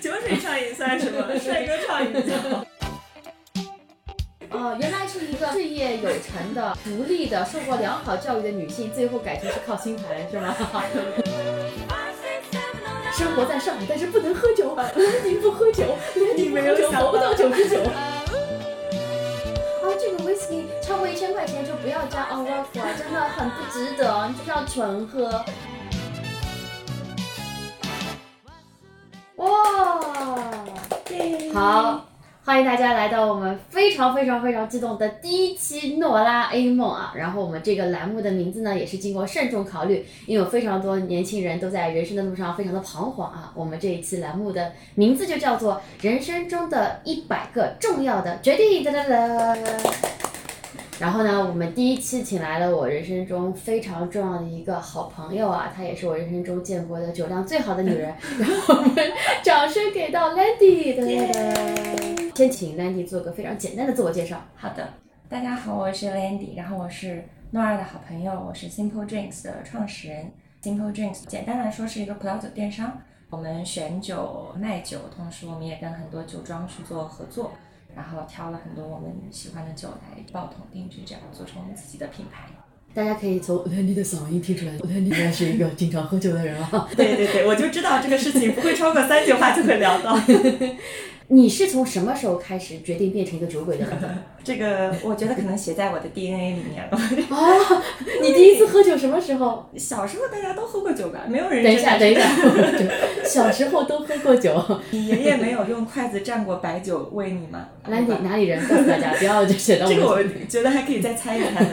酒水畅饮算什么？帅哥畅饮就好。哦，原来是一个事业有成的、独立的、受过良好教育的女性，最后改成是靠星盘，是吗？生活在上海，但是不能喝酒，你不喝酒，你没有酒，活不到九十九。啊，这个 whisky 超过一千块钱就不要加 o v e r f o 真的很不值得，就是要纯喝。哇，好。欢迎大家来到我们非常非常非常激动的第一期诺拉 A 梦啊！然后我们这个栏目的名字呢，也是经过慎重考虑，因为有非常多年轻人都在人生的路上非常的彷徨啊。我们这一期栏目的名字就叫做《人生中的一百个重要的决定》。哒哒哒。然后呢，我们第一期请来了我人生中非常重要的一个好朋友啊，她也是我人生中见过的酒量最好的女人。然后我们掌声给到 Landy，对对。先请 Landy 做个非常简单的自我介绍。好的，大家好，我是 Landy，然后我是诺尔的好朋友，我是 Simple Drinks 的创始人。Simple Drinks 简单来说是一个葡萄酒电商，我们选酒卖酒，同时我们也跟很多酒庄去做合作。然后挑了很多我们喜欢的酒来抱桶定制，这样做成我们自己的品牌。大家可以从 Landy 的嗓音听出来，Landy 应该是一个经常喝酒的人啊。对对对，我就知道这个事情不会超过三句话就会聊到。你是从什么时候开始决定变成一个酒鬼的？这个我觉得可能写在我的 DNA 里面了。哦，你第一次喝酒什么时候？小时候大家都喝过酒吧，没有人。等一下，等一下，小时候都喝过酒。你爷爷没有用筷子蘸过白酒喂你吗？来，你哪里人？告诉大家，不要就写到。这个我觉得还可以再猜一猜。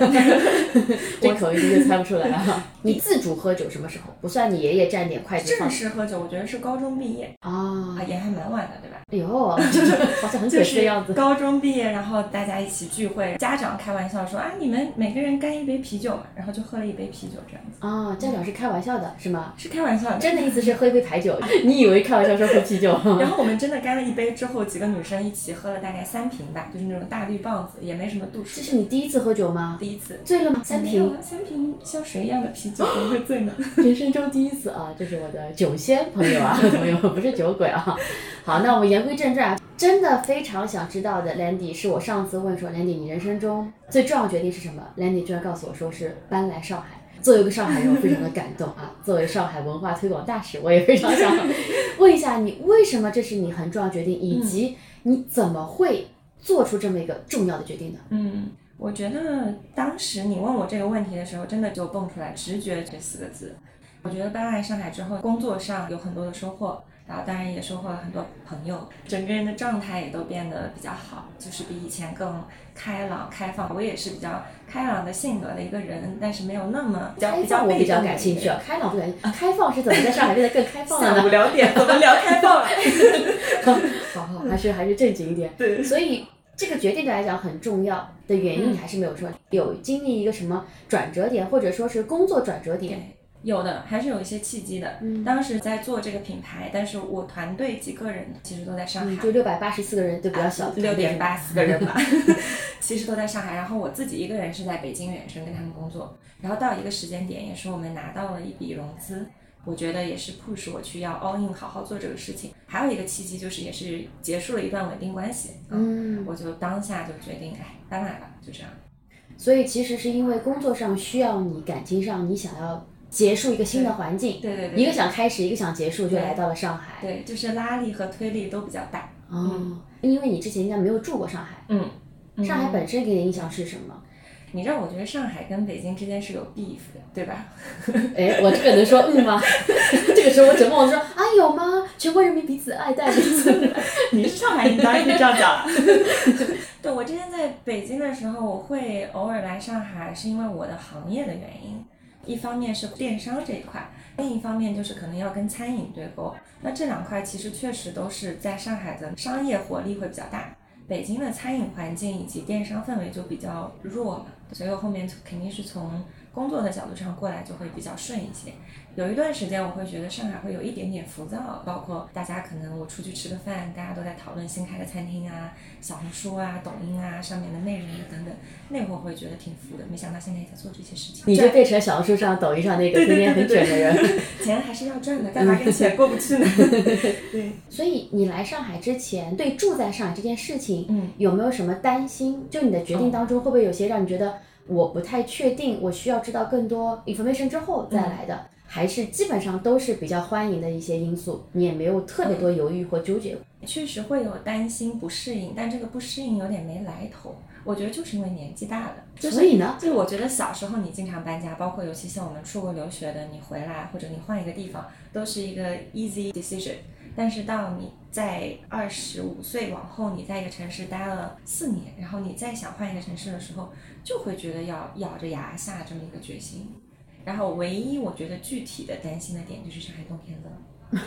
这口音就猜不出来了。你自主喝酒什么时候？不算你爷爷蘸点筷子。正式喝酒，我觉得是高中毕业。啊，也还蛮晚的，对吧？哎呦。就是好像很可惜的样子。高中毕业，然后大家一起聚会，家长开玩笑说啊，你们每个人干一杯啤酒嘛，然后就喝了一杯啤酒这样子。啊，家长是开玩笑的，是吗？是开玩笑的，真的意思是喝一杯白酒。你以为开玩笑说喝啤酒？然后我们真的干了一杯之后，几个女生一起喝了大概三瓶吧，就是那种大绿棒子，也没什么度数。这是你第一次喝酒吗？第一次。醉了吗？三瓶。三瓶像水一样的啤酒，怎么会醉呢？人生中第一次啊，这是我的酒仙朋友啊，朋友不是酒鬼啊。好，那我们言归正传，真的非常想知道的，Landy 是我上次问说，Landy 你人生中最重要决定是什么？Landy 居然告诉我说是搬来上海。作为一个上海人，我非常的感动啊。作为上海文化推广大使，我也非常想 问一下你，为什么这是你很重要决定，以及你怎么会做出这么一个重要的决定呢？嗯，我觉得当时你问我这个问题的时候，真的就蹦出来直觉这四个字。我觉得搬来上海之后，工作上有很多的收获。然后当然也收获了很多朋友，整个人的状态也都变得比较好，就是比以前更开朗开放。我也是比较开朗的性格的一个人，但是没没有那么比较比较我比较感兴趣啊，开朗不感兴趣，开放是怎么在上海变得更开放了呢？下午两点怎么聊开放了？好好，还是还是正经一点。对，所以这个决定对来讲很重要的原因，你还是没有说有经历一个什么转折点，或者说是工作转折点。有的还是有一些契机的。嗯，当时在做这个品牌，但是我团队几个人其实都在上海，就六百八十四个人就比较小，六点八四个人吧 其实都在上海。然后我自己一个人是在北京远程跟他们工作。然后到一个时间点，也是我们拿到了一笔融资，我觉得也是 push 我去要 all in 好好做这个事情。还有一个契机就是也是结束了一段稳定关系，嗯，我就当下就决定哎搬来吧，就这样。所以其实是因为工作上需要你，感情上你想要。结束一个新的环境，对对对，一个想开始，一个想结束，就来到了上海。对，就是拉力和推力都比较大。哦，因为你之前应该没有住过上海。嗯。上海本身给你的印象是什么？你让我觉得上海跟北京之间是有 beef 的，对吧？哎，我这个能说嗯吗？这个时候我只问我说啊有吗？全国人民彼此爱戴彼此。你是上海人，当然可以这样讲了。对，我之前在北京的时候，我会偶尔来上海，是因为我的行业的原因。一方面是电商这一块，另一方面就是可能要跟餐饮对勾。那这两块其实确实都是在上海的商业活力会比较大，北京的餐饮环境以及电商氛围就比较弱嘛。所以我后面肯定是从工作的角度上过来就会比较顺一些。有一段时间我会觉得上海会有一点点浮躁，包括大家可能我出去吃个饭，大家都在讨论新开的餐厅啊、小红书啊、抖音啊上面的内容等等，那会儿会觉得挺浮的。没想到现在也在做这些事情，你就变成小红书上、抖音上那个天天很卷的人。钱还是要赚的，干嘛跟钱过不去呢？对。所以你来上海之前，对住在上海这件事情，嗯，有没有什么担心？就你的决定当中，会不会有些让你觉得我不太确定，我需要知道更多 information 之后再来的？还是基本上都是比较欢迎的一些因素，你也没有特别多犹豫或纠结。确实会有担心不适应，但这个不适应有点没来头。我觉得就是因为年纪大了。所以呢，就我觉得小时候你经常搬家，包括尤其像我们出国留学的，你回来或者你换一个地方，都是一个 easy decision。但是到你在二十五岁往后，你在一个城市待了四年，然后你再想换一个城市的时候，就会觉得要咬着牙下这么一个决心。然后唯一我觉得具体的担心的点就是上海冬天冷，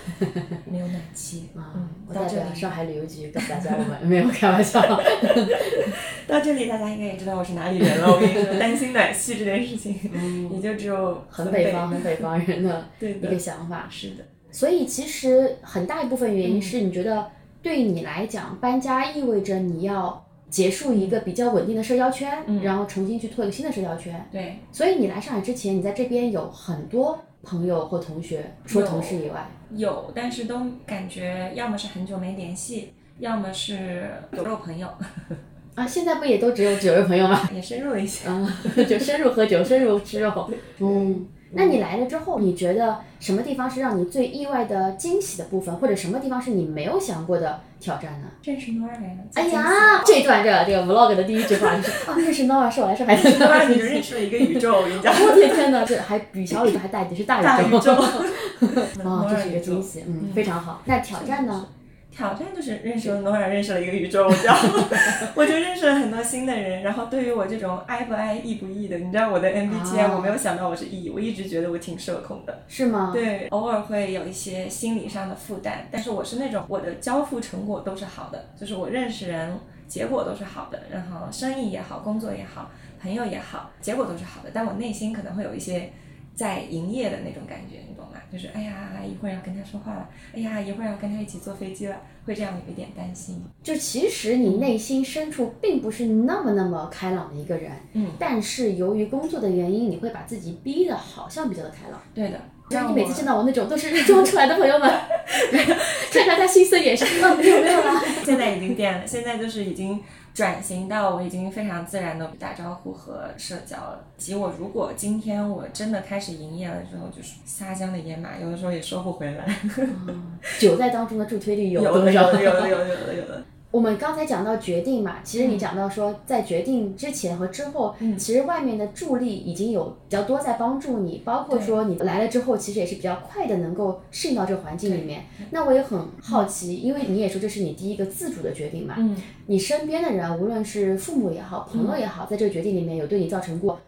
没有暖气。嗯，我代表上海旅游局跟大家我们没有开玩笑。到这里大家应该也知道我是哪里人了。我跟你说，担心暖气这件事情，也就只有很北方、很北方人的一个想法。是的。所以其实很大一部分原因是你觉得对你来讲搬家意味着你要。结束一个比较稳定的社交圈，然后重新去拓一个新的社交圈。对，所以你来上海之前，你在这边有很多朋友或同学，除了同事以外，有，但是都感觉要么是很久没联系，要么是酒肉朋友。啊，现在不也都只有酒肉朋友吗？也深入了一些，啊，就深入喝酒，深入吃肉。嗯。那你来了之后，你觉得什么地方是让你最意外的惊喜的部分，或者什么地方是你没有想过的挑战呢？认识 Nora 呀！哎呀，这段这这个 Vlog 的第一句话就是 啊，认识 Nora 是我来上海的。Nora 你就认识了一个宇宙，我跟你讲。我天天呐，这还比小宇宙还大一点，是大宇宙。啊，这是一个惊喜，嗯，非常好。那挑战呢？挑战就是认识了诺尔，认识了一个宇宙，我就 我就认识了很多新的人。然后对于我这种 I 不 I、E 不 E 的，你知道我的 MBTI，我没有想到我是 E，我一直觉得我挺社恐的。是吗？对，偶尔会有一些心理上的负担，但是我是那种我的交付成果都是好的，就是我认识人结果都是好的，然后生意也好，工作也好，朋友也好，结果都是好的，但我内心可能会有一些。在营业的那种感觉，你懂吗？就是哎呀，一会儿要跟他说话了，哎呀，一会儿要跟他一起坐飞机了，会这样有一点担心。就其实你内心深处并不是那么那么开朗的一个人，嗯，但是由于工作的原因，你会把自己逼得好像比较的开朗。对的，就是你每次见到我那种都是装出来的朋友们，看看他心碎眼神，嗯，没有没有了。现在已经变了，现在就是已经。转型到我已经非常自然的打招呼和社交了。及我如果今天我真的开始营业了之后，就是撒江的野马，有的时候也收不回来。酒在当中的助推力有有的有的有的有的有的。我们刚才讲到决定嘛，其实你讲到说，在决定之前和之后，其实外面的助力已经有比较多在帮助你，包括说你来了之后，其实也是比较快的能够适应到这个环境里面。那我也很好奇，因为你也说这是你第一个自主的决定嘛，你身边的人，无论是父母也好，朋友也好，在这个决定里面有对你造成过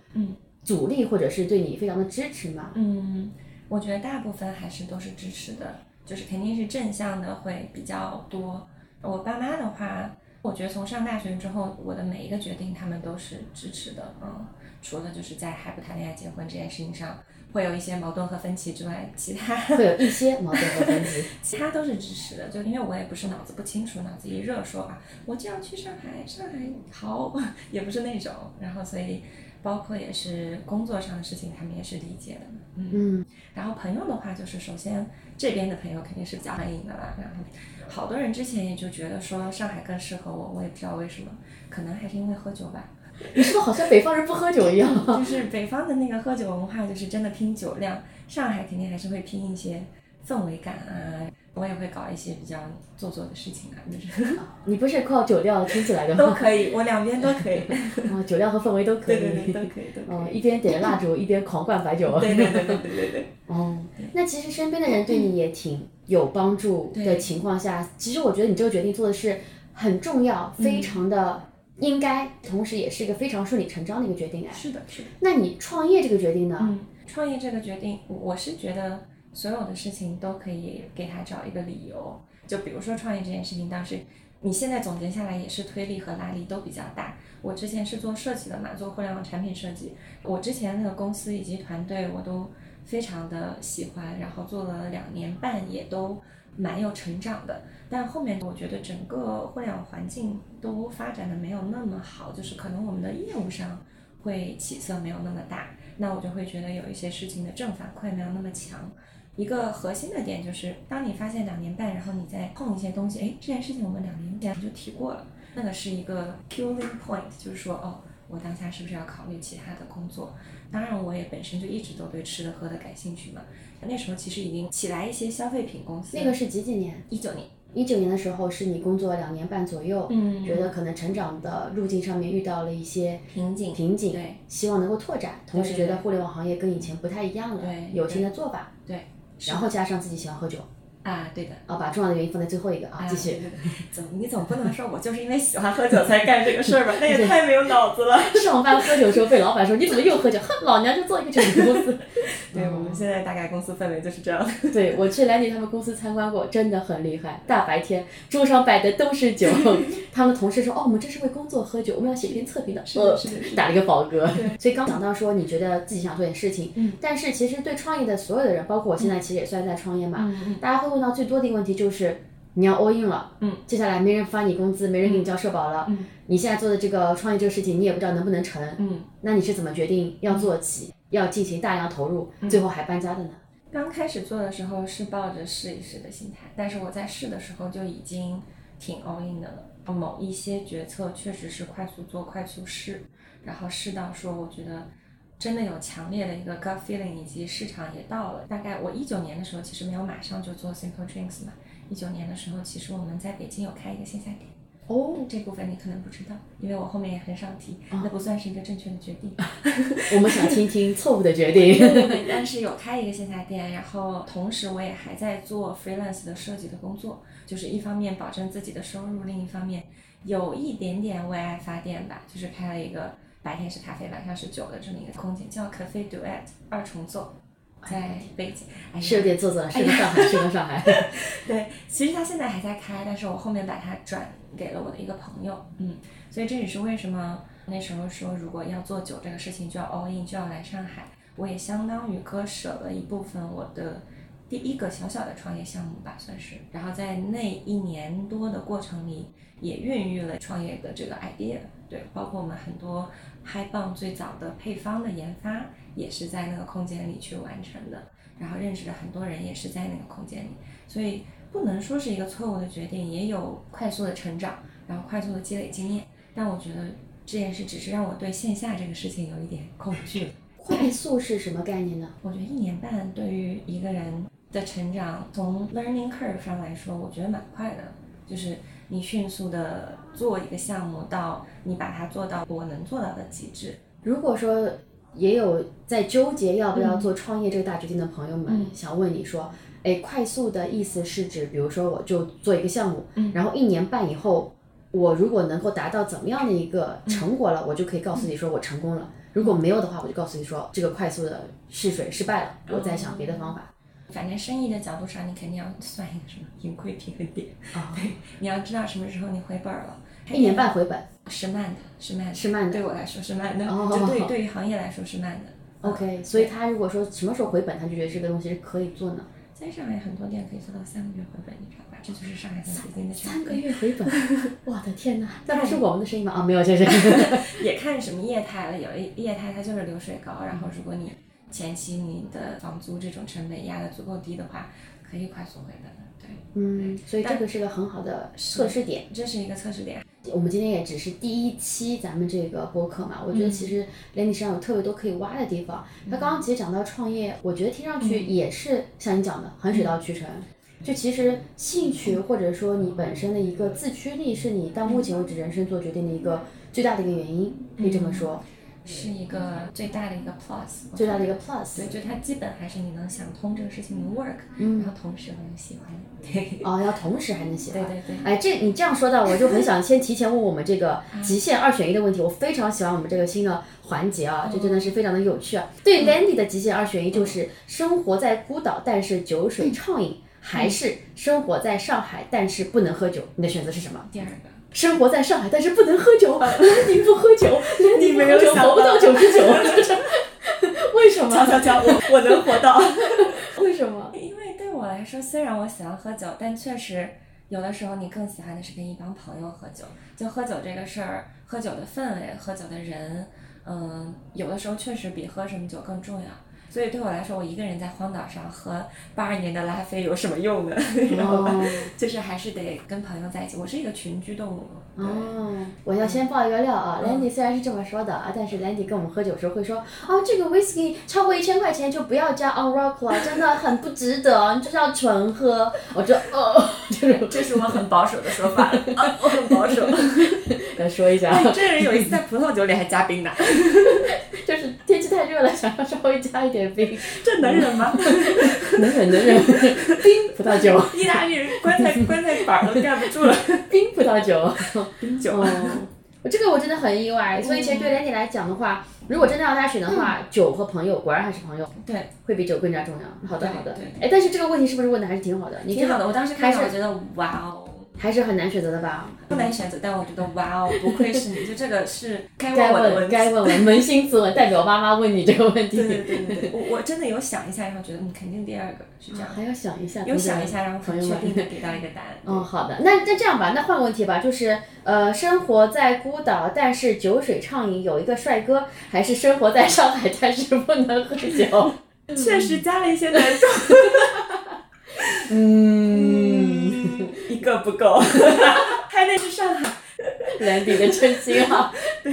阻力，或者是对你非常的支持吗？嗯，我觉得大部分还是都是支持的，就是肯定是正向的会比较多。我爸妈的话，我觉得从上大学之后，我的每一个决定他们都是支持的，嗯，除了就是在还不谈恋爱结婚这件事情上会有一些矛盾和分歧之外，其他会有一些矛盾和分歧，其他都是支持的。就因为我也不是脑子不清楚，脑子一热说啊，我就要去上海，上海好，也不是那种。然后所以包括也是工作上的事情，他们也是理解的。嗯，然后朋友的话，就是首先这边的朋友肯定是比较欢迎的啦，然后。好多人之前也就觉得说上海更适合我，我也不知道为什么，可能还是因为喝酒吧。你是不是好像北方人不喝酒一样？就是北方的那个喝酒文化，就是真的拼酒量。上海肯定还是会拼一些氛围感啊，我也会搞一些比较做作的事情啊，就是。你不是靠酒量撑起来的吗？都可以，我两边都可以。哦，酒量和氛围都可以。对对对，都可以都。哦，一边点着蜡烛，一边狂灌白酒。对对对对对对对。哦，那其实身边的人对你也挺。有帮助的情况下，其实我觉得你这个决定做的是很重要，非常的应该，同时也是一个非常顺理成章的一个决定哎。是的，是的。那你创业这个决定呢？嗯，创业这个决定，我是觉得所有的事情都可以给他找一个理由。就比如说创业这件事情，当时你现在总结下来也是推力和拉力都比较大。我之前是做设计的嘛，做互联网产品设计，我之前那个公司以及团队我都非常的喜欢，然后做了两年半也都蛮有成长的。但后面我觉得整个互联网环境都发展的没有那么好，就是可能我们的业务上会起色没有那么大，那我就会觉得有一些事情的正反馈没有那么强。一个核心的点就是，当你发现两年半，然后你再碰一些东西，哎，这件事情我们两年前就提过了，那个是一个 killing point，就是说，哦，我当下是不是要考虑其他的工作？当然，我也本身就一直都对吃的喝的感兴趣嘛。那时候其实已经起来一些消费品公司。那个是几几年？一九年。一九年的时候是你工作两年半左右，嗯，觉得可能成长的路径上面遇到了一些瓶颈，瓶颈，对，希望能够拓展，同时觉得互联网行业跟以前不太一样了，对，有新的做法，对。然后加上自己喜欢喝酒，啊，对的，啊，把重要的原因放在最后一个啊，继续。总 你总不能说我就是因为喜欢喝酒才干这个事儿吧？那也太没有脑子了。上班喝酒的时候被老板说你怎么又喝酒？哼，老娘就做一个酒公司。对我们现在大概公司氛围就是这样。对我去兰迪他们公司参观过，真的很厉害。大白天桌上摆的都是酒，他们同事说哦，我们这是为工作喝酒，我们要写一篇测评的，是的，是的，打了一个饱嗝。所以刚讲到说你觉得自己想做点事情，嗯，但是其实对创业的所有的人，包括我现在其实也算在创业嘛，嗯嗯，大家会问到最多的一个问题就是你要 all in 了，嗯，接下来没人发你工资，没人给你交社保了，嗯，你现在做的这个创业这个事情，你也不知道能不能成，嗯，那你是怎么决定要做起？要进行大量投入，最后还搬家的呢。刚开始做的时候是抱着试一试的心态，但是我在试的时候就已经挺 all in 的了。某一些决策确实是快速做、快速试，然后试到说我觉得真的有强烈的一个 gut feeling，以及市场也到了。大概我一九年的时候其实没有马上就做 simple drinks 嘛，一九年的时候其实我们在北京有开一个线下店。哦，这部分你可能不知道，因为我后面也很少提，那不算是一个正确的决定。我们想听听错误的决定。但是有开一个线下店，然后同时我也还在做 freelance 的设计的工作，就是一方面保证自己的收入，另一方面有一点点为爱发电吧，就是开了一个白天是咖啡，晚上是酒的这么一个空间，叫 Cafe Duet 二重奏。在北京，是有点做作了，是个上海，是个上海。对，其实他现在还在开，但是我后面把它转给了我的一个朋友，嗯，所以这也是为什么那时候说，如果要做酒这个事情，就要 all in，就要来上海。我也相当于割舍了一部分我的第一个小小的创业项目吧，算是。然后在那一年多的过程里，也孕育了创业的这个 idea，对，包括我们很多嗨棒最早的配方的研发。也是在那个空间里去完成的，然后认识的很多人，也是在那个空间里，所以不能说是一个错误的决定，也有快速的成长，然后快速的积累经验。但我觉得这件事只是让我对线下这个事情有一点恐惧。快速是什么概念呢？我觉得一年半对于一个人的成长，从 learning curve 上来说，我觉得蛮快的，就是你迅速的做一个项目，到你把它做到我能做到的极致。如果说。也有在纠结要不要做创业这个大决定的朋友们，想问你说，哎，快速的意思是指，比如说我就做一个项目，然后一年半以后，我如果能够达到怎么样的一个成果了，我就可以告诉你说我成功了。如果没有的话，我就告诉你说这个快速的试水失败了，我在想别的方法。反正生意的角度上，你肯定要算一个什么盈亏平衡点啊，对，你要知道什么时候你回本了。一年半回本是慢的，是慢的，是慢的。对我来说是慢的，就对对于行业来说是慢的。OK，所以他如果说什么时候回本，他就觉得这个东西是可以做呢？在上海很多店可以做到三个月回本，你知道吧？这就是上海跟北京的差三个月回本，我的天哪！那还是我们的生意吗？啊，没有，这是也看什么业态了。有一业态它就是流水高，然后如果你前期你的房租这种成本压得足够低的话，可以快速回本的。对，嗯，所以这个是个很好的测试点，这是一个测试点。我们今天也只是第一期咱们这个播客嘛，我觉得其实连你身上有特别多可以挖的地方。他刚刚其实讲到创业，我觉得听上去也是像你讲的，很水到渠成。就其实兴趣或者说你本身的一个自驱力，是你到目前为止人生做决定的一个最大的一个原因，可以这么说。是一个最大的一个 plus，最大的一个 plus，对，就它基本还是你能想通这个事情能 work，然后同时能喜欢，对，哦，要同时还能喜欢，对对对，哎，这你这样说到，我就很想先提前问我们这个 极限二选一的问题，我非常喜欢我们这个新的环节啊，这真的是非常的有趣啊。对 Landy 的极限二选一就是生活在孤岛，但是酒水畅饮，还是生活在上海但是不能喝酒？你的选择是什么？第二个，生活在上海但是不能喝酒，你不喝酒，你没有酒想活不到到九十九，为什瞧么？瞧瞧，我我能活到。为什么？因为对我来说，虽然我喜欢喝酒，但确实有的时候你更喜欢的是跟一帮朋友喝酒。就喝酒这个事儿，喝酒的氛围，喝酒的人，嗯，有的时候确实比喝什么酒更重要。所以对我来说，我一个人在荒岛上喝八二年的拉菲有什么用呢？然后哦就是还是得跟朋友在一起。我是一个群居动物。哦，我要先爆一个料啊，Landy 虽然是这么说的啊，但是 Landy 跟我们喝酒时候会说，哦，这个 whisky 超过一千块钱就不要加 on rock 了，真的很不值得，你就是要纯喝。我就哦，这是这是我很保守的说法，啊、我很保守。来说一下，哎，这人有一次在葡萄酒里还加冰呢，就是天气太热了，想要稍微加一点 冰，这能忍吗？能忍能忍，冰葡萄酒，意大利人棺材棺材板儿都盖不住了，冰葡萄酒。冰酒。哦，我这个我真的很意外，所以其实对 Landy 来讲的话，如果真的要他选的话，酒和朋友果然还是朋友，对，会比酒更加重要。好的好的对，哎，但是这个问题是不是问的还是挺好的？你挺好的。我当时开始，我觉得哇哦，还是很难选择的吧？不难选择，但我觉得哇哦，不愧是你，就这个是 该该问我的问题。问该问问，扪心自问，代表妈妈问你这个问题。对对对对对，我我真的有想一下，然后觉得嗯，肯定第二个是这样，还要想一下，有想一下，然后很确定的给到一个答案。嗯，好的，那那这样吧，那换个问题吧，就是呃，生活在孤岛，但是酒水畅饮，有一个帅哥，还是生活在上海，但是不能喝酒？确实加了一些难度，嗯，一个不够，还得去上海。兰迪的真心啊。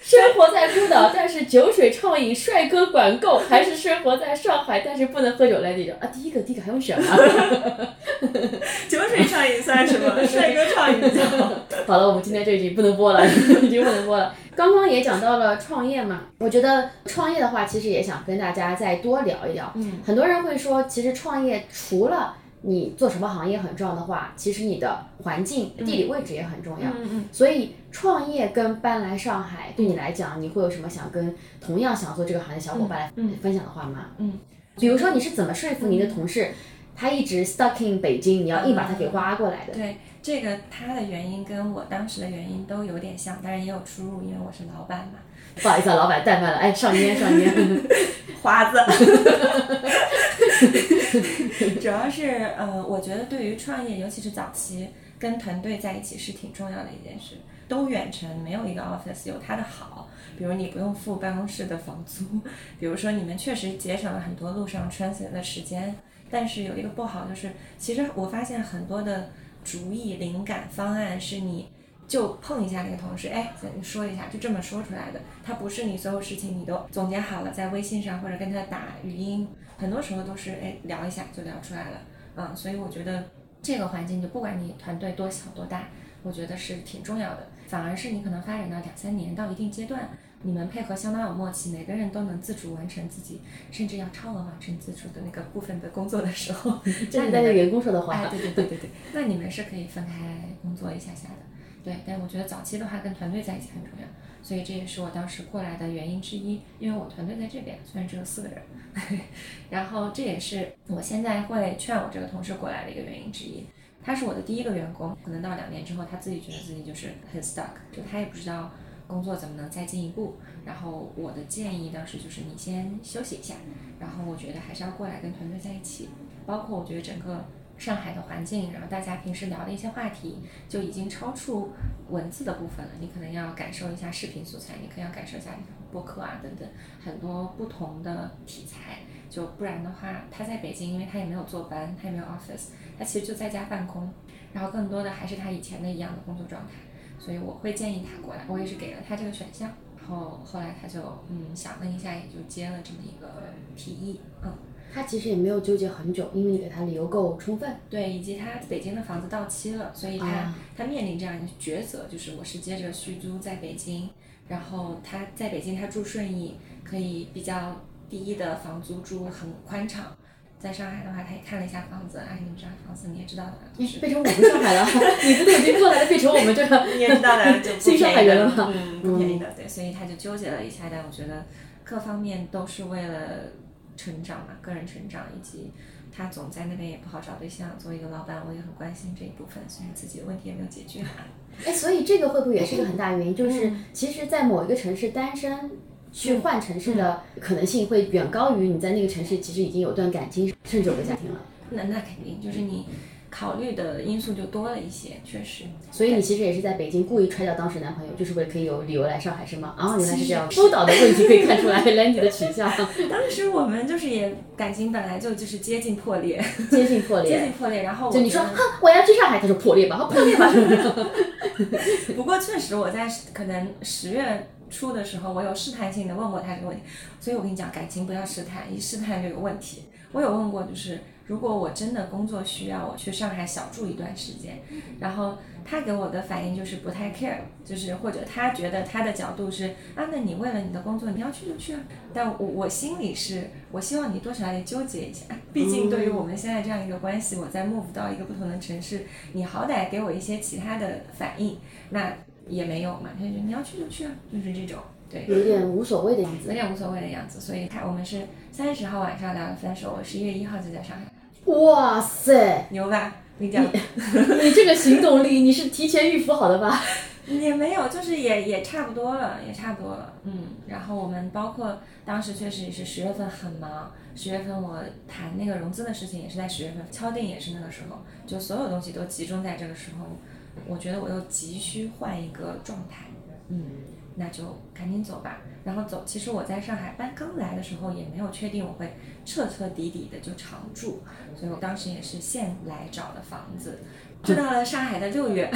生活在孤岛，但是酒水畅饮，帅哥管够，还是生活在上海，但是不能喝酒？兰迪说啊，第一个，第一个还用选吗？酒水畅饮算什么？帅哥畅饮就好。好了，我们今天这一集不能播了，已经不能播了。刚刚也讲到了创业嘛，我觉得创业的话，其实也想跟大家再多聊一聊。嗯，很多人会说，其实创业除了你做什么行业很重要的话，其实你的环境、地理位置也很重要。嗯嗯，所以创业跟搬来上海，对你来讲，你会有什么想跟同样想做这个行业小伙伴分享的话吗？嗯，比如说你是怎么说服你的同事，他一直 stuck in 北京，你要硬把他给挖过来的？对，这个他的原因跟我当时的原因都有点像，当然也有出入，因为我是老板嘛。不好意思啊，老板怠慢了，哎，上烟上烟。华子，主要是呃，我觉得对于创业，尤其是早期，跟团队在一起是挺重要的一件事。都远程，没有一个 office 有它的好，比如你不用付办公室的房租，比如说你们确实节省了很多路上穿行的时间。但是有一个不好就是，其实我发现很多的主意、灵感、方案是你。就碰一下那个同事，哎，咱说一下，就这么说出来的。他不是你所有事情你都总结好了，在微信上或者跟他打语音，很多时候都是哎聊一下就聊出来了。嗯，所以我觉得这个环境就不管你团队多小多大，我觉得是挺重要的。反而是你可能发展到两三年到一定阶段，你们配合相当有默契，每个人都能自主完成自己，甚至要超额完成自主的那个部分的工作的时候，这是那个员工说的话。哎，对对对对对，那你们是可以分开工作一下下的。对，但我觉得早期的话跟团队在一起很重要，所以这也是我当时过来的原因之一。因为我团队在这边，虽然只有四个人，然后这也是我现在会劝我这个同事过来的一个原因之一。他是我的第一个员工，可能到两年之后，他自己觉得自己就是很 stuck，就他也不知道工作怎么能再进一步。然后我的建议当时就是你先休息一下，然后我觉得还是要过来跟团队在一起，包括我觉得整个。上海的环境，然后大家平时聊的一些话题，就已经超出文字的部分了。你可能要感受一下视频素材，你可能要感受一下播客啊等等很多不同的题材。就不然的话，他在北京，因为他也没有坐班，他也没有 office，他其实就在家办公，然后更多的还是他以前的一样的工作状态。所以我会建议他过来，我也是给了他这个选项。然后后来他就嗯想了一下，也就接了这么一个提议，嗯。他其实也没有纠结很久，因为你给他理由够充分。对，以及他北京的房子到期了，所以他、啊他面临这样一个抉择，就是我是接着续租在北京，然后他在北京他住顺义，可以比较低的房租住很宽敞。在上海的话，他也看了一下房子，哎，你们上海房子你也知道的，就是变成我们上海了，你不都已经过来了，变成我们这个你也知道的，就新上海人了嘛？嗯，不便宜的，对，所以他就纠结了一下，但我觉得各方面都是为了成长嘛，个人成长以及他总在那边也不好找对象。作为一个老板，我也很关心这一部分，虽然自己的问题也没有解决。哎，所以这个会不会也是一个很大原因？就是嗯其实，在某一个城市单身去换城市的可能性会远高于你在那个城市其实已经有段感情，甚至有个家庭了。那那肯定就是你考虑的因素就多了一些，确实。所以你其实也是在北京故意揣掉当时男朋友，就是为了可以有理由来上海，是吗？啊，原来是这样。疏导的问题可以看出来，原来你的取向 当时我们就是也感情本来就就是接近破裂，接近破裂接近。破裂。然后就你说，哼，我要去上海，他说破裂吧，破裂吧？不过确实我在可能十月初的时候，我有试探性的问过他这个问题，所以我跟你讲，感情不要试探，一试探就有问题。我有问过，就是如果我真的工作需要我去上海小住一段时间，然后他给我的反应就是不太 care，就是或者他觉得他的角度是啊，那你为了你的工作你要去就去啊，但我我心里是我希望你多少也纠结一下，毕竟对于我们现在这样一个关系，我在 move 到一个不同的城市，你好歹给我一些其他的反应，那也没有嘛，他就你要去就去啊，就是这种。对，有点无所谓的样子。有点无所谓的样子，所以他我们是三十号晚上聊的分手，我十一月一号就在上海，哇塞，牛吧？你讲 你这个行动力，你是提前预付好的吧？也没有，就是也也差不多了，也差不多了，嗯。然后我们包括当时确实也是十月份很忙，十月份我谈那个融资的事情也是在十月份，敲定也是那个时候，就所有东西都集中在这个时候，我觉得我又急需换一个状态，嗯，那就赶紧走吧。然后走，其实我在上海搬刚来的时候也没有确定我会彻彻底底的就常住，所以我当时也是现来找的房子，住到了上海的六月。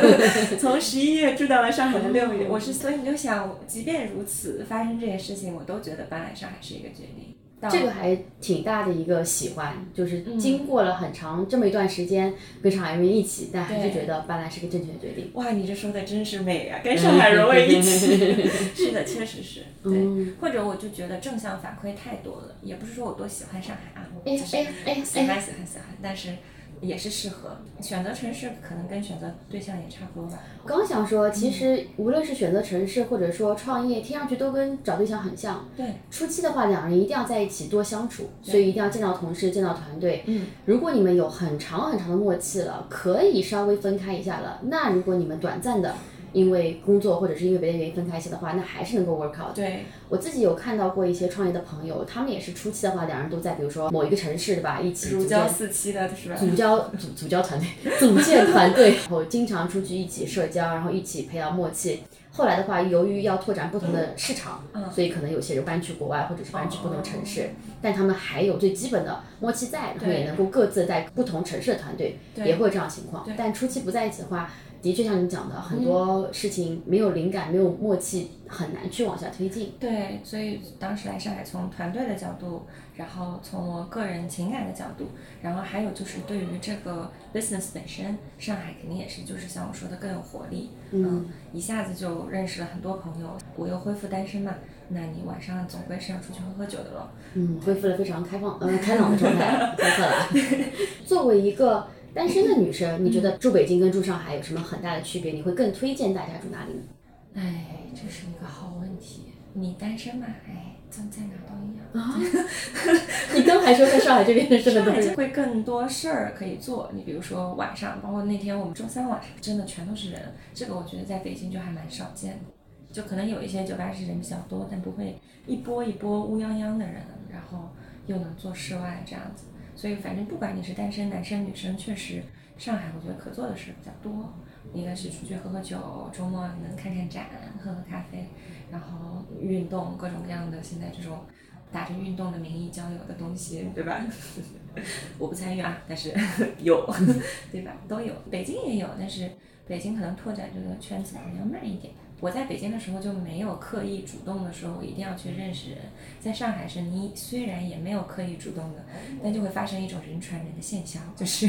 从十一月住到了上海的六月，我是，所以你就想，即便如此，发生这些事情，我都觉得搬来上海是一个决定。到这个还挺大的一个喜欢，就是嗯经过了很长这么一段时间跟上海人一起，但还是觉得搬来是个正确的决定。哇，你这说的真是美啊！跟上海融为一体。是的，确实是对。嗯或者我就觉得正向反馈太多了，也不是说我多喜欢上海啊，我就是哎哎喜欢喜欢喜欢，但是也是适合选择城市，可能跟选择对象也差不多吧。我刚想说，其实无论是选择城市或者说创业，听上去都跟找对象很像。对，初期的话，两人一定要在一起多相处，所以一定要见到同事、见到团队。嗯，如果你们有很长很长的默契了，可以稍微分开一下了。那如果你们短暂的因为工作或者是因为别的原因分开一些的话，那还是能够 work out。对，我自己有看到过一些创业的朋友，他们也是初期的话，两人都在比如说某一个城市，对吧？一起组建似漆的是吧？组交组组交团队，组建团队，然后经常出去一起社交，然后一起培养默契。后来的话，由于要拓展不同的市场，嗯所以可能有些人搬去国外，或者是搬去不同城市，但他们还有最基本的默契在，然后也能够各自在不同城市的团队，也会有这样情况。但初期不在一起的话，的确像你讲的，很多事情没有灵感、没有默契，很难去往下推进。对，所以当时来上海，从团队的角度，然后从我个人情感的角度，然后还有就是对于这个 business 本身，上海肯定也是就是像我说的更有活力，嗯，一下子就认识了很多朋友，我又恢复单身嘛，那你晚上总归是要出去喝喝酒的咯。嗯，恢复了非常开放、呃开朗的状态，太可了。作为一个单身的女生，你觉得住北京跟住上海有什么很大的区别？你会更推荐大家住哪里呢？哎，这是一个好问题。你单身嘛？哎，在在哪都一样。啊，你刚还说在上海这边认识了上海就会更多事儿可以做。你比如说晚上，包括那天我们周三晚上，真的全都是人。这个我觉得在北京就还蛮少见的。就可能有一些酒吧是人比较多，但不会一波一波乌泱泱的人，然后又能做室外这样子。所以反正不管你是单身男生女生，确实上海我觉得可做的事比较多。一个是出去喝喝酒，周末能看看展、喝喝咖啡，然后运动各种各样的现在这种打着运动的名义交友的东西，对吧？我不参与啊，但是 有，对吧？都有，北京也有，但是北京可能拓展这个圈子可能要慢一点。我在北京的时候就没有刻意主动的说，我一定要去认识人。在上海是你虽然也没有刻意主动的，但就会发生一种人传人的现象，就是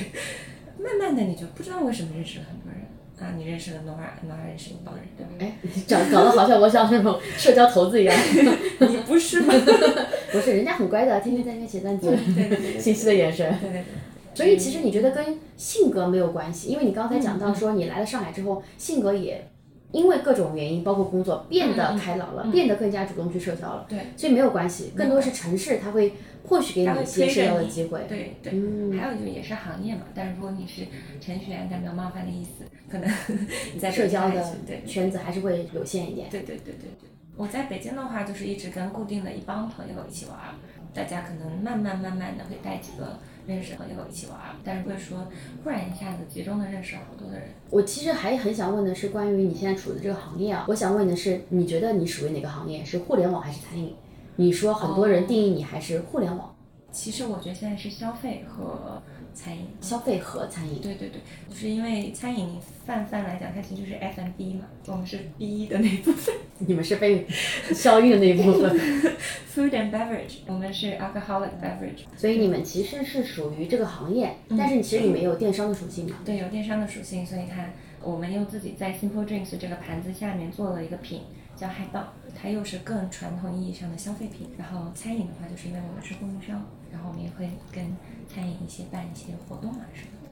慢慢的你就不知道为什么认识了很多人啊，你认识了 Nora，Nora 认识一帮人，对吧？哎，搞搞得好像我像那种社交头子一样。你不是吗？不是，人家很乖的，天天在那边写段子，对对对对 清晰的眼神。对对对。所以其实你觉得跟性格没有关系，因为你刚才讲到说你来了上海之后，性格也因为各种原因，包括工作变得开朗了，嗯变得更加主动去社交了。对，所以没有关系，更多是城市它会或许给你一些社交的机会。对对。嗯，还有就也是行业嘛，但是如果你是程序员，但没有冒犯的意思，可能 你在社交的圈子还是会有限一点。对对对对对。我在北京的话，就是一直跟固定的一帮朋友一起玩儿，大家可能慢慢慢慢的会带几个认识的朋友一起玩儿，但是不会说忽然一下子集中的认识好多的人。我其实还很想问的是，关于你现在处的这个行业啊，我想问的是，你觉得你属于哪个行业？是互联网还是餐饮？你说很多人定义你还是互联网、其实我觉得现在是消费和餐饮。消费和餐饮。对对对，就是因为餐饮，泛泛来讲，它其实就是 F M B 嘛，我们是 B 的那一部分 你们是被消运的那一部分，，Food and Beverage，我们是 Alcoholic Beverage。所以你们其实是属于这个行业，但是其实你们有电商的属性嘛？对，有电商的属性，所以它我们又自己在 Simple Drinks 这个盘子下面做了一个品，叫海报，它又是更传统意义上的消费品。然后餐饮的话，就是因为我们是供应商，然后我们也会跟餐饮一些办一些活动啊什么的。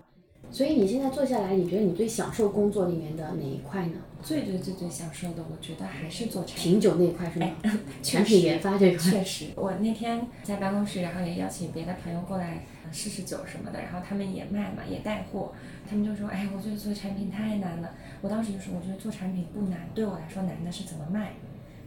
所以你现在做下来，你觉得你最享受工作里面的哪一块呢？最最最最享受的，我觉得还是做产品。品酒那一块是吗？哎 产品研发这一块。确实，我那天在办公室，然后也邀请别的朋友过来呃试试酒什么的，然后他们也卖嘛，也带货，他们就说，哎，我觉得做产品太难了。我当时就说，我觉得做产品不难，对我来说难的是怎么卖。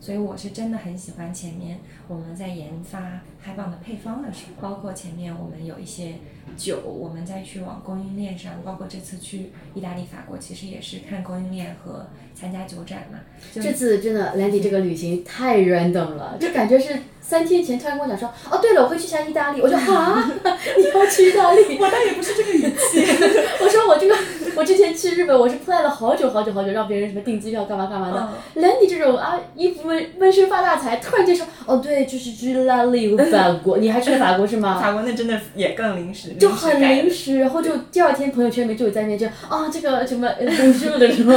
所以我是真的很喜欢前面我们在研发嗨棒的配方的时候，包括前面我们有一些酒，我们再去往供应链上，包括这次去意大利、法国，其实也是看供应链和参加酒展嘛。就这次真的 Landy 这个旅行太 random 了，就感觉是三天前突然跟我讲说，哦对了，我会去一下意大利，我就啊，你要去意大利？我倒也不是这个语气。我说我这个，我之前去日本，我是 plan 了好久好久好久，让别人什么订机票干嘛干嘛的。Landy 这种啊，一不闷闷声发大财，突然间说，哦对，就是去意大利法国，你还去了法国是吗？法国那真的也更临时，就很临临时时，然后就第二天朋友圈里面就有在那边就啊这个什么公休的什么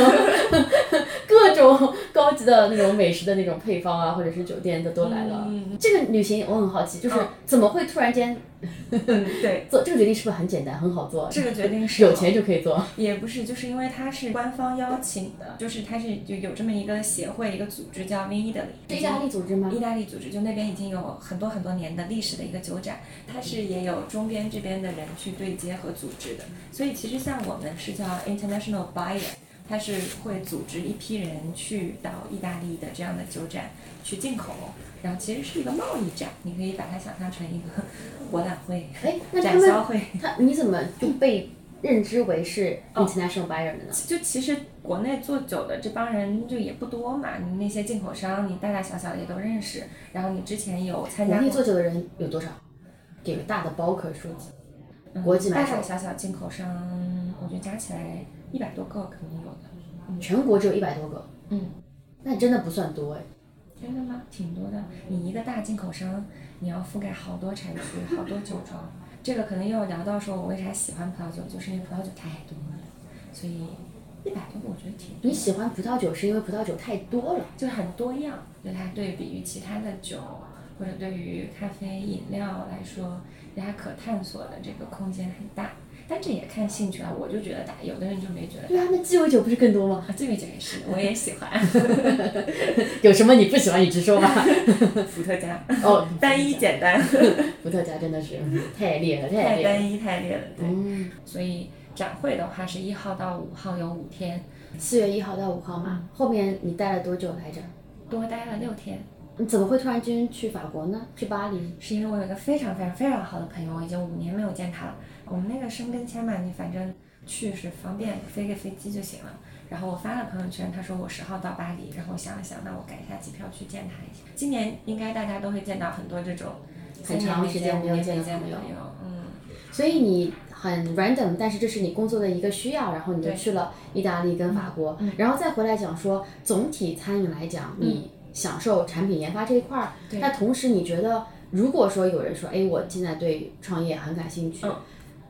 各种高级的那种美食的那种配方啊，或者是酒店的都来了。这个旅行我很好奇，就是嗯怎么会突然间改。嗯，对，做这个决定是不是很简单很好做？这个决定是有钱就可以做。也不是，就是因为它是官方邀请的，就是它是就有这么一个协会，一个组织叫 Vin Italy，是意大利组织吗？意大利组织，就那边已经有很多很多年的历史的一个酒展，它是也有中边这边的人去对接和组织的，所以其实像我们是叫 International Buyer，它是会组织一批人去到意大利的这样的酒展去进口，然后其实是一个贸易展，你可以把它想象成一个博览会、哎，展销会。他你怎么就被认知为是哦 international buyer 的呢？就其实国内做酒的这帮人就也不多嘛，你那些进口商，你大大小小的也都认识。然后你之前有参加过国内做酒的人有多少？给个大的 bulk 数字。嗯国际买手大大小小进口商，我觉得加起来一百多个肯定有的。全国只有一百多个，嗯，那真的不算多哎。真的吗？挺多的。你一个大进口商，你要覆盖好多产区、好多酒庄。这个可能又要聊到说，我为啥喜欢葡萄酒，就是因为葡萄酒太多了，所以一百多个我觉得挺多。你喜欢葡萄酒是因为葡萄酒太多了，就是很多样，就它对比于其他的酒，或者对于咖啡饮料来说，它可探索的这个空间很大。但这也看兴趣了，我就觉得大，有的人就没觉得大。对啊，那鸡尾酒不是更多吗？啊，鸡尾酒也是，我也喜欢。有什么你不喜欢你直说吧。伏特加，哦，单一简单，伏特加真的是太烈了，太烈了。太单一太烈了。对，嗯，所以展会的话是一号到五号有五天，四月一号到五号嘛，后面你待了多久来着？多待了六天。你怎么会突然间去法国呢？去巴黎？是因为我有一个非常非常非常好的朋友，我已经五年没有见他了。我们那个申根签嘛，你反正去是方便，飞个飞机就行了。然后我发了朋友圈，他说我十号到巴黎，然后我想了想，那我改一下机票去见他一下。今年应该大家都会见到很多这种很长时间没有见见的朋友嗯，所以你很 random，但是这是你工作的一个需要，然后你就去了意大利跟法国，然后再回来讲说，总体餐饮来讲，你享受产品研发这一块儿，对那同时你觉得，如果说有人说，哎，我现在对创业很感兴趣，嗯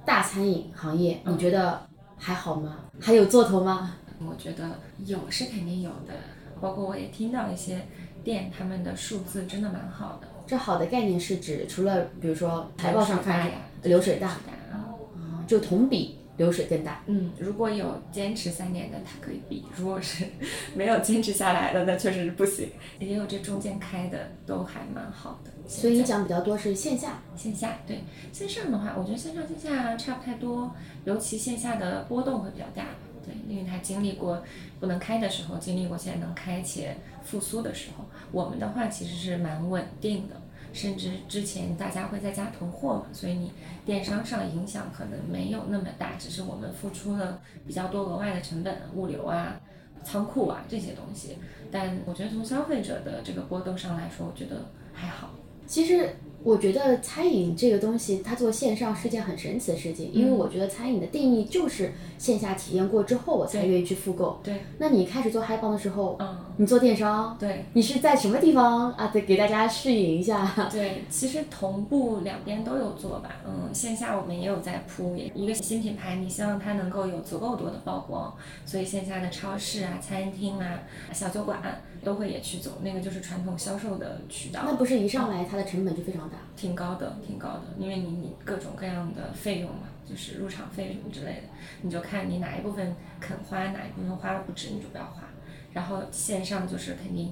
大餐饮行业，你觉得还好吗？还有做头吗？我觉得有是肯定有的，包括我也听到一些店他们的数字真的蛮好的，这好的概念是指除了比如说财报上看流水大。水大，啊，啊就同比流水更大。嗯，如果有坚持三年的，它可以比；如果是 没有坚持下来的，那确实是不行。也有这中间开的，都还蛮好的。所以你讲比较多是线下，线下对线上的话，我觉得线上线下差不太多，尤其线下的波动会比较大。对，因为它经历过不能开的时候，经历过现在能开且复苏的时候。我们的话其实是蛮稳定的，甚至之前大家会在家囤货嘛，所以你电商上影响可能没有那么大，只是我们付出了比较多额外的成本，物流啊、仓库啊这些东西。但我觉得从消费者的这个波动上来说，我觉得还好。其实我觉得餐饮这个东西，它做线上是件很神奇的事情，因为嗯我觉得餐饮的定义就是线下体验过之后，我才愿意去复购。对，那你开始做嗨帮的时候，嗯，你做电商，对。你是在什么地方啊？得给大家试营一下。对，其实同步两边都有做吧。嗯，线下我们也有在铺，也一个新品牌，你希望它能够有足够多的曝光，所以线下的超市啊、餐厅啊、小酒馆都会也去走，那个就是传统销售的渠道。那不是一上来它的成本就非常大。挺高的，挺高的，因为你你各种各样的费用嘛，就是入场费什么之类的，你就看你哪一部分肯花，哪一部分花了不值，你就不要花。然后线上就是肯定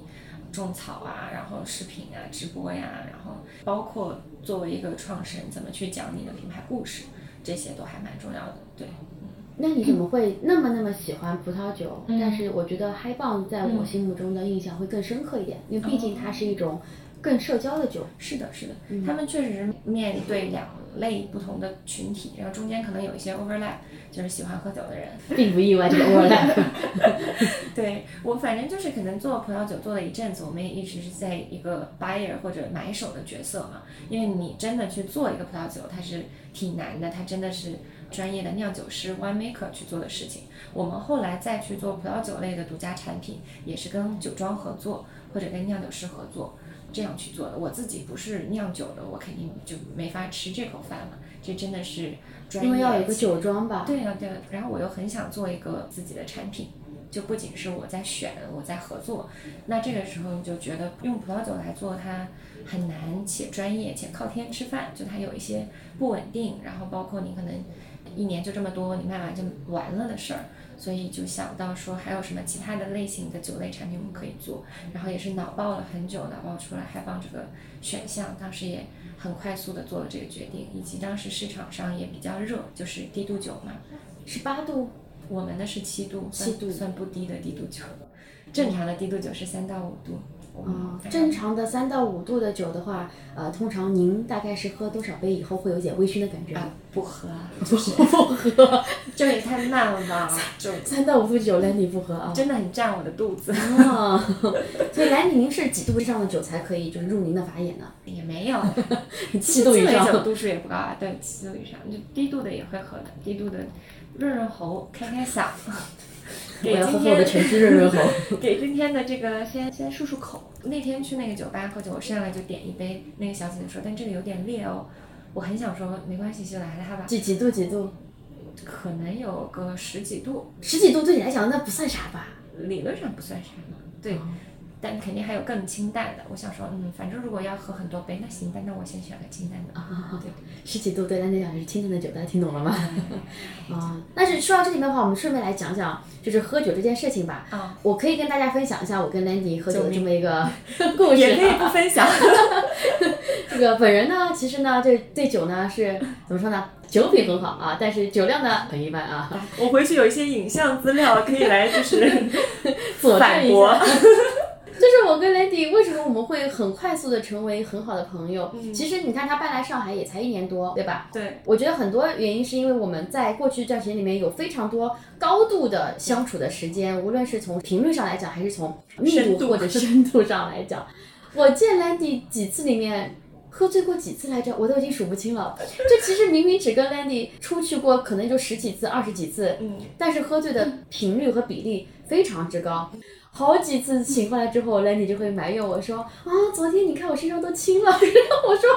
种草啊，然后视频啊、直播呀，然后包括作为一个创始人怎么去讲你的品牌故事，这些都还蛮重要的。对，那你怎么会那么那么喜欢葡萄酒？嗯但是我觉得嗨棒在我心目中的印象会更深刻一点，因为毕竟它是一种更社交的酒。是的，是的，他们确实是面对两类不同的群体，然后中间可能有一些 overlap，就是喜欢喝酒的人，并不意外，这个 overlap。对我反正就是可能做葡萄酒做了一阵子，我们也一直是在一个 buyer 或者买手的角色嘛。因为你真的去做一个葡萄酒，它是挺难的，它真的是专业的酿酒师 wine maker 去做的事情。我们后来再去做葡萄酒类的独家产品，也是跟酒庄合作或者跟酿酒师合作。这样去做的，我自己不是酿酒的，我肯定就没法吃这口饭了。这真的是专业，因为要有一个酒庄吧。对呀、对呀、然后我又很想做一个自己的产品，就不仅是我在选，我在合作，那这个时候就觉得用葡萄酒来做它很难且专业且靠天吃饭，就它有一些不稳定，然后包括你可能一年就这么多，你卖完就完了的事儿。所以就想到说还有什么其他的类型的酒类产品我们可以做，然后也是脑爆了很久，脑爆出来嗨棒这个选项，当时也很快速的做了这个决定，以及当时市场上也比较热，就是低度酒嘛，十八度，我们的是七度，算七度算不低的低度酒，正常的低度酒是三到五度。正常的三到五度的酒的话，呃，通常您大概是喝多少杯以后会有点微醺的感觉？啊不喝，就是不喝，这也太慢了吧，就三到五度酒兰迪不喝啊。真的很占我的肚子。啊，所以兰迪您是几度以上的酒才可以就是入您的法眼呢？也没有，七度以上。度数也不高啊，对，七度以上，就低度的也会喝的，低度的润润喉，开开嗓。给今天的橙汁润润喉。给今天的这个先先漱漱口。那天去那个酒吧喝酒，我上来就点一杯，那个小姐姐说，但这个有点烈哦。我很想说没关系，就来它吧，几几度几度？可能有个十几度，十几度对你来讲那不算啥吧？理论上不算什么，对。但肯定还有更清淡的。我想说，嗯，反正如果要喝很多杯，那行吧，那我先选个清淡的。对，十几度对兰迪讲是清淡的酒，大家听懂了吗？啊，但是说到这里面的话，我们顺便来讲讲就是喝酒这件事情吧。啊，我可以跟大家分享一下我跟兰迪喝酒的这么一个 故事。也可以不分享。这个本人呢，其实呢，对对酒呢是怎么说呢？酒品很好啊，但是酒量呢很一般啊。我回去有一些影像资料可以来就是佐证一反驳下。就是我跟 Landy 为什么我们会很快速的成为很好的朋友？其实你看他搬来上海也才一年多，对吧？对，我觉得很多原因是因为我们在过去这段时间里面有非常多高度的相处的时间，无论是从频率上来讲，还是从密度度或者深度上来讲。我见 Landy 几次里面。喝醉过几次来着，我都已经数不清了。就其实明明只跟 Landy 出去过，可能就十几次、二十几次，嗯，但是喝醉的频率和比例非常之高。好几次醒过来之后，Landy 就会埋怨我说：“啊，昨天你看我身上都青了。”然后我说：“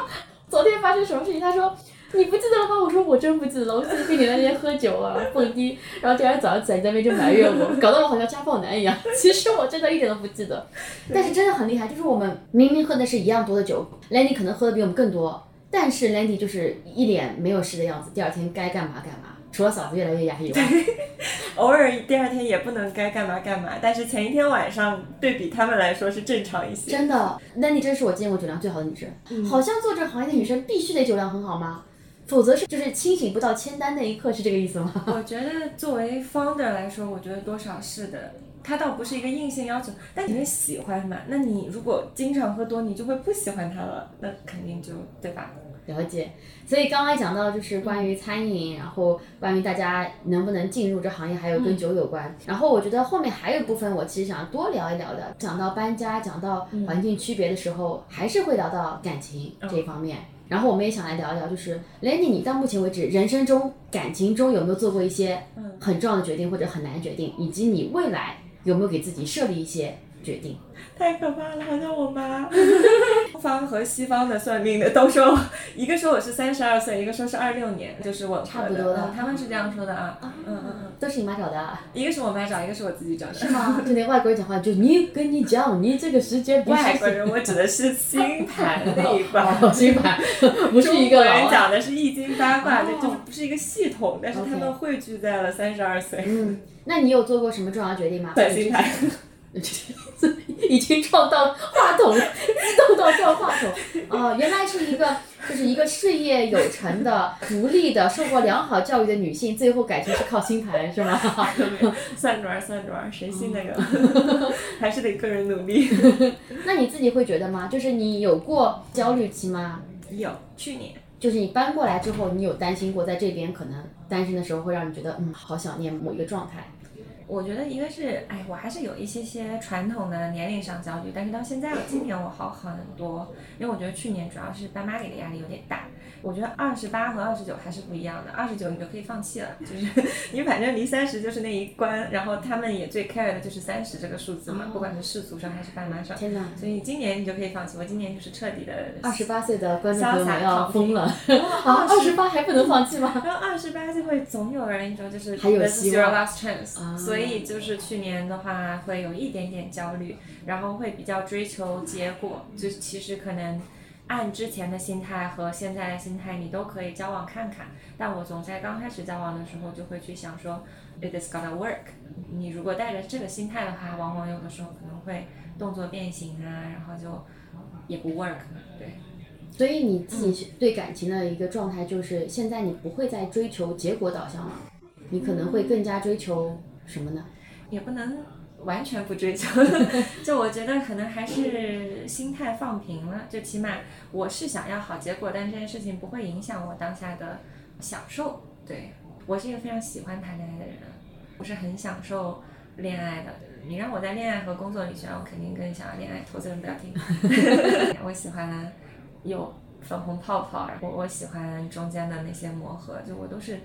昨天发生什么事情？”他说：“你不记得了吗？”我说：“我真不记得了，我记得跟你那天喝酒啊，蹦迪，然后第二天早上起来你在那边就埋怨我，搞得我好像家暴男一样。其实我真的一点都不记得，但是真的很厉害，就是我们明明喝的是一样多的酒，Landy 可能喝的比我们更多，但是 Landy 就是一脸没有事的样子，第二天该干嘛干嘛。除了嗓子越来越哑以外，偶尔第二天也不能该干嘛干嘛，但是前一天晚上对比他们来说是正常一些。真的，那你真是我见过酒量最好的女生。好像做这行业的女生必须得酒量很好吗？否则是就是清醒不到签单那一刻，是这个意思吗？我觉得作为 founder 来说，我觉得多少是的。它倒不是一个硬性要求，但你会喜欢嘛？那你如果经常喝多，你就会不喜欢它了，那肯定就对吧？了解。所以刚刚讲到就是关于餐饮，然后关于大家能不能进入这行业，还有跟酒有关。然后我觉得后面还有一部分，我其实想多聊一聊的。讲到搬家，讲到环境区别的时候，还是会聊到感情这一方面。然后我们也想来聊一聊，就是 Lenny，你到目前为止人生中感情中有没有做过一些很重要的决定或者很难的决定，以及你未来有没有给自己设立一些决定？太可怕了，好像我妈。东方和西方的算命的都说，一个说我是三十二岁，一个说是二六年，就是我差不多的，他们是这样说的啊。嗯嗯嗯，都是你妈找的。一个是我妈找，一个是我自己找的。是吗？就那外国人讲话，就你跟你讲，你这个时间。外国人，我指的是星盘那一卦。星盘 不是一个。中国人讲的是易经八卦，就就不是一个系统，但是他们汇聚在了三十二岁。嗯，那你有做过什么重要决定吗？算星盘。已经撞到话筒，激动到撞话筒。哦，原来是一个，就是一个事业有成的、独立的、受过良好教育的女性，最后改成是靠星盘，是吗？算准儿，算准儿，谁信那个？还是得个人努力。那你自己会觉得吗？就是你有过焦虑期吗？有，去年。就是你搬过来之后，你有担心过在这边可能单身的时候会让你觉得，嗯，好想念某一个状态。我觉得一个是，哎，我还是有一些些传统的年龄上焦虑，但是到现在，今年我好很多，因为我觉得去年主要是爸妈给的压力有点大。我觉得二十八和二十九还是不一样的，二十九你就可以放弃了，就是 你反正离三十就是那一关，然后他们也最 care 的就是三十这个数字嘛，不管是世俗上还是爸妈上。天哪！所以今年你就可以放弃，我今年就是彻底的。二十八岁的观众朋友要疯了，啊，二十八还不能放弃吗？然后二十八就会总有人说就是还有希望，last chance，所以所以就是去年的话会有一点点焦虑，然后会比较追求结果，就其实可能。按之前的心态和现在的心态，你都可以交往看看。但我总在刚开始交往的时候，就会去想说，it is gonna work。你如果带着这个心态的话，往往有的时候可能会动作变形啊，然后就也不 work。对。所以你自己对感情的一个状态，就是现在你不会再追求结果导向了，你可能会更加追求什么呢？也不能。完全不追求，就我觉得可能还是心态放平了，就起码我是想要好结果，但这件事情不会影响我当下的享受。对我是一个非常喜欢谈恋爱的人，我是很享受恋爱的。你让我在恋爱和工作里选，我肯定更想要恋爱。投资人不要听。我喜欢有粉红泡泡，我我喜欢中间的那些磨合，就我都是。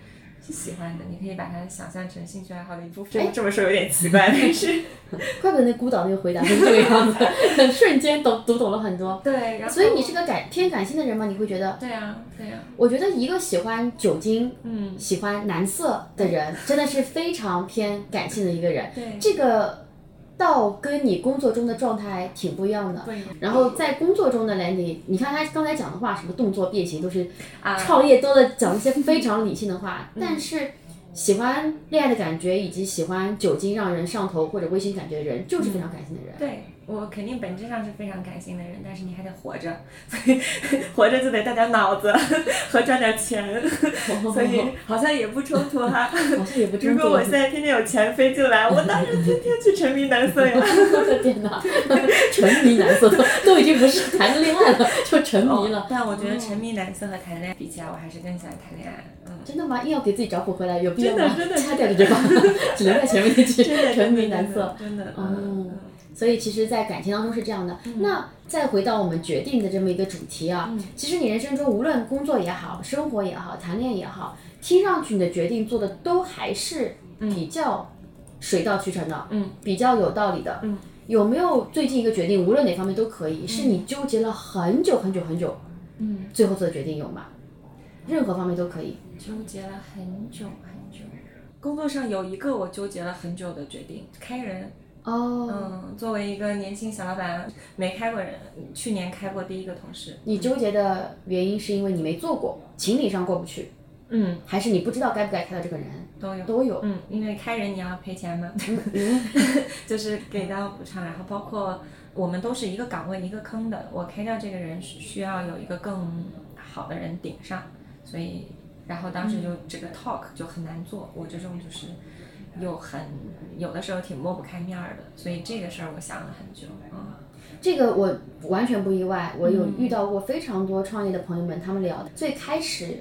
是喜欢的，你可以把它想象成兴趣爱好的一部分。这么说有点奇怪，但是，怪不得那孤岛那个回答是这个样子，瞬间懂读懂了很多。对，然后所以你是个感偏感性的人吗？你会觉得？对啊，对啊。我觉得一个喜欢酒精，嗯，喜欢男色的人，真的是非常偏感性的一个人。对，这个。到跟你工作中的状态挺不一样的，然后在工作中的兰迪，你看他刚才讲的话，什么动作变形，都是创业多的讲一些非常理性的话，但是喜欢恋爱的感觉以及喜欢酒精让人上头或者微醺感觉的人，就是非常感性的人。对。我肯定本质上是非常感性的人，但是你还得活着，所以 活着就得带点脑子 和赚点钱，所以好像也不冲突哈。好像也不冲突。如果我现在天天有钱飞进来，我当然天天去沉迷男色呀。我的天哪，沉迷男色都都已经不是谈恋爱了，就沉迷了。但我觉得沉迷男色和谈恋爱比起来，我还是更喜欢谈恋爱。嗯。真的吗？硬要给自己找补回来，有必要吗？真的真的。掐掉这句话，只能在前面那句。沉迷男色。真的。哦。所以其实，在感情当中是这样的。那再回到我们决定的这么一个主题啊，其实你人生中无论工作也好，生活也好，谈恋爱也好，听上去你的决定做的都还是比较水到渠成的，嗯，比较有道理的，嗯。有没有最近一个决定，无论哪方面都可以，是你纠结了很久很久很久，嗯，最后做的决定有吗？任何方面都可以。纠结了很久很久，工作上有一个我纠结了很久的决定，开人。哦，嗯，作为一个年轻小老板，没开过人，去年开过第一个同事。你纠结的原因是因为你没做过，情理上过不去。嗯，还是你不知道该不该开到这个人？都有。都有。嗯，因为开人你要赔钱嘛 就是给到补偿，然后包括我们都是一个岗位一个坑的，我开掉这个人需需要有一个更好的人顶上，所以然后当时就这个 talk 就很难做，我这种就是又很有的时候挺抹不开面儿的，所以这个事儿我想了很久，嗯。这个我完全不意外，我有遇到过非常多创业的朋友们，他们聊最开始，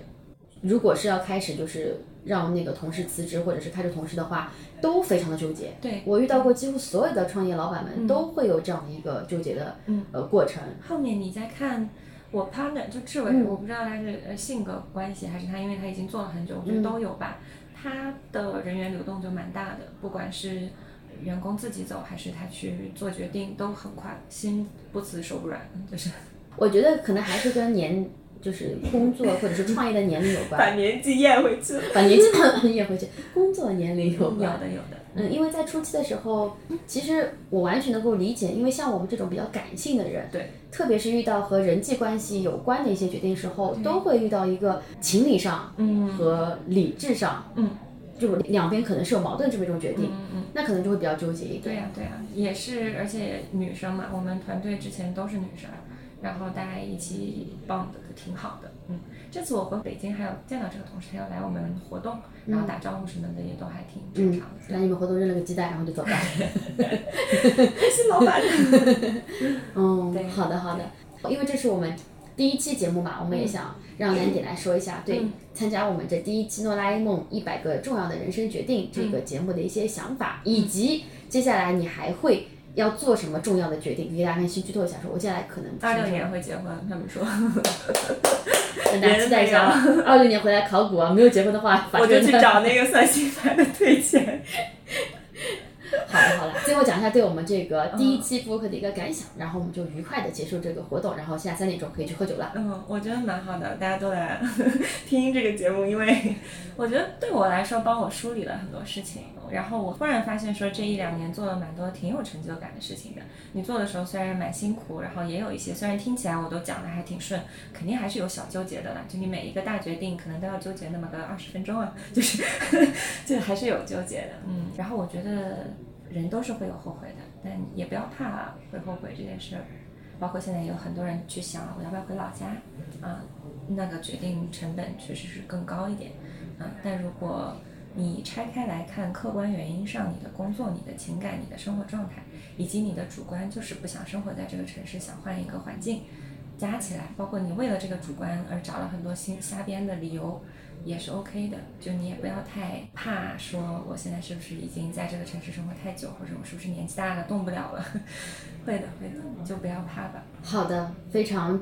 如果是要开始就是让那个同事辞职或者是开除同事的话，都非常的纠结。对我遇到过几乎所有的创业老板们都会有这样的一个纠结的嗯呃过程。后面你再看我 partner 就志伟，我不知道他是呃性格关系还是他因为他已经做了很久，我觉得都有吧。他的人员流动就蛮大的，不管是员工自己走还是他去做决定，都很快，心不辞手不软，就是。我觉得可能还是跟年就是工作或者是创业的年龄有关，把年纪咽回去。把年纪 咽回去，工作年龄有关有关。的有的，嗯，因为在初期的时候，其实我完全能够理解，因为像我们这种比较感性的人，对，特别是遇到和人际关系有关的一些决定时候，都会遇到一个情理上嗯和理智上，嗯，就两边可能是有矛盾这么一种决定，嗯嗯。那可能就会比较纠结一点。对呀、对呀、也是，而且女生嘛，我们团队之前都是女生，然后大家一起 bond 的挺好的。嗯，这次我回北京还有见到这个同事，他要来我们活动，然后打招呼什么的也都还挺正嗯常的。，来你们活动扔了个鸡蛋，然后就走了。是老板。嗯对，好的好的，因为这是我们第一期节目嘛，我们也想让南姐来说一下对嗯参加我们这第一期《诺拉 A 梦一百个重要的人生决定》这个节目的一些想法，以及接下来你还会要做什么重要的决定，给大家先剧透一下说，我接下来可能二六年会结婚，他们说。跟 大家期待一下，二六年回来考古啊，没有结婚的话，我就去找那个算星盘的推荐。好了好了，最后讲一下对我们这个第一期播客的一个感想，然后我们就愉快的结束这个活动，然后现在三点钟可以去喝酒了。嗯，我觉得蛮好的，大家都来 听这个节目，因为我觉得对我来说帮我梳理了很多事情。然后我忽然发现说这一两年做了蛮多挺有成就感的事情的。你做的时候虽然蛮辛苦，然后也有一些虽然听起来我都讲的还挺顺，肯定还是有小纠结的啦。就你每一个大决定可能都要纠结那么个二十分钟啊，就是 就还是有纠结的。嗯，然后我觉得人都是会有后悔的，但也不要怕会后悔这件事儿。包括现在有很多人去想我要不要回老家，啊，那个决定成本确实是更高一点，啊，但如果你拆开来看，客观原因上，你的工作、你的情感、你的生活状态，以及你的主观就是不想生活在这个城市，想换一个环境，加起来，包括你为了这个主观而找了很多新瞎编的理由，也是 OK 的。就你也不要太怕说我现在是不是已经在这个城市生活太久，或者我是不是年纪大了动不了了。会的，会的，就不要怕吧。好的，非常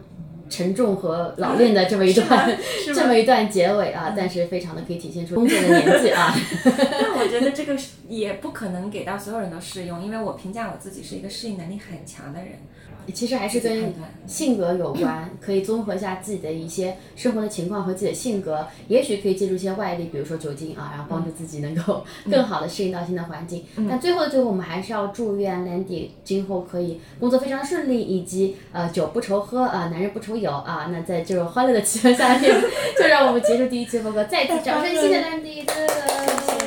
沉重和老练的这么一段，这么一段结尾啊，但是非常的可以体现出 工作的年纪啊。但我觉得这个是也不可能给到所有人都适用，因为我评价我自己是一个适应能力很强的人。其实还是跟性格有关，可以综合一下自己的一些生活的情况和自己的性格，也许可以借助一些外力，比如说酒精啊，然后帮助自己能够更好的适应到新的环境。但最后的最后，我们还是要祝愿 Landy 今后可以工作非常顺利，以及呃酒不愁喝啊、男人不愁有啊。那在这种欢乐的气氛下面，就让我们结束第一期播客，再次掌声谢谢 Landy 的。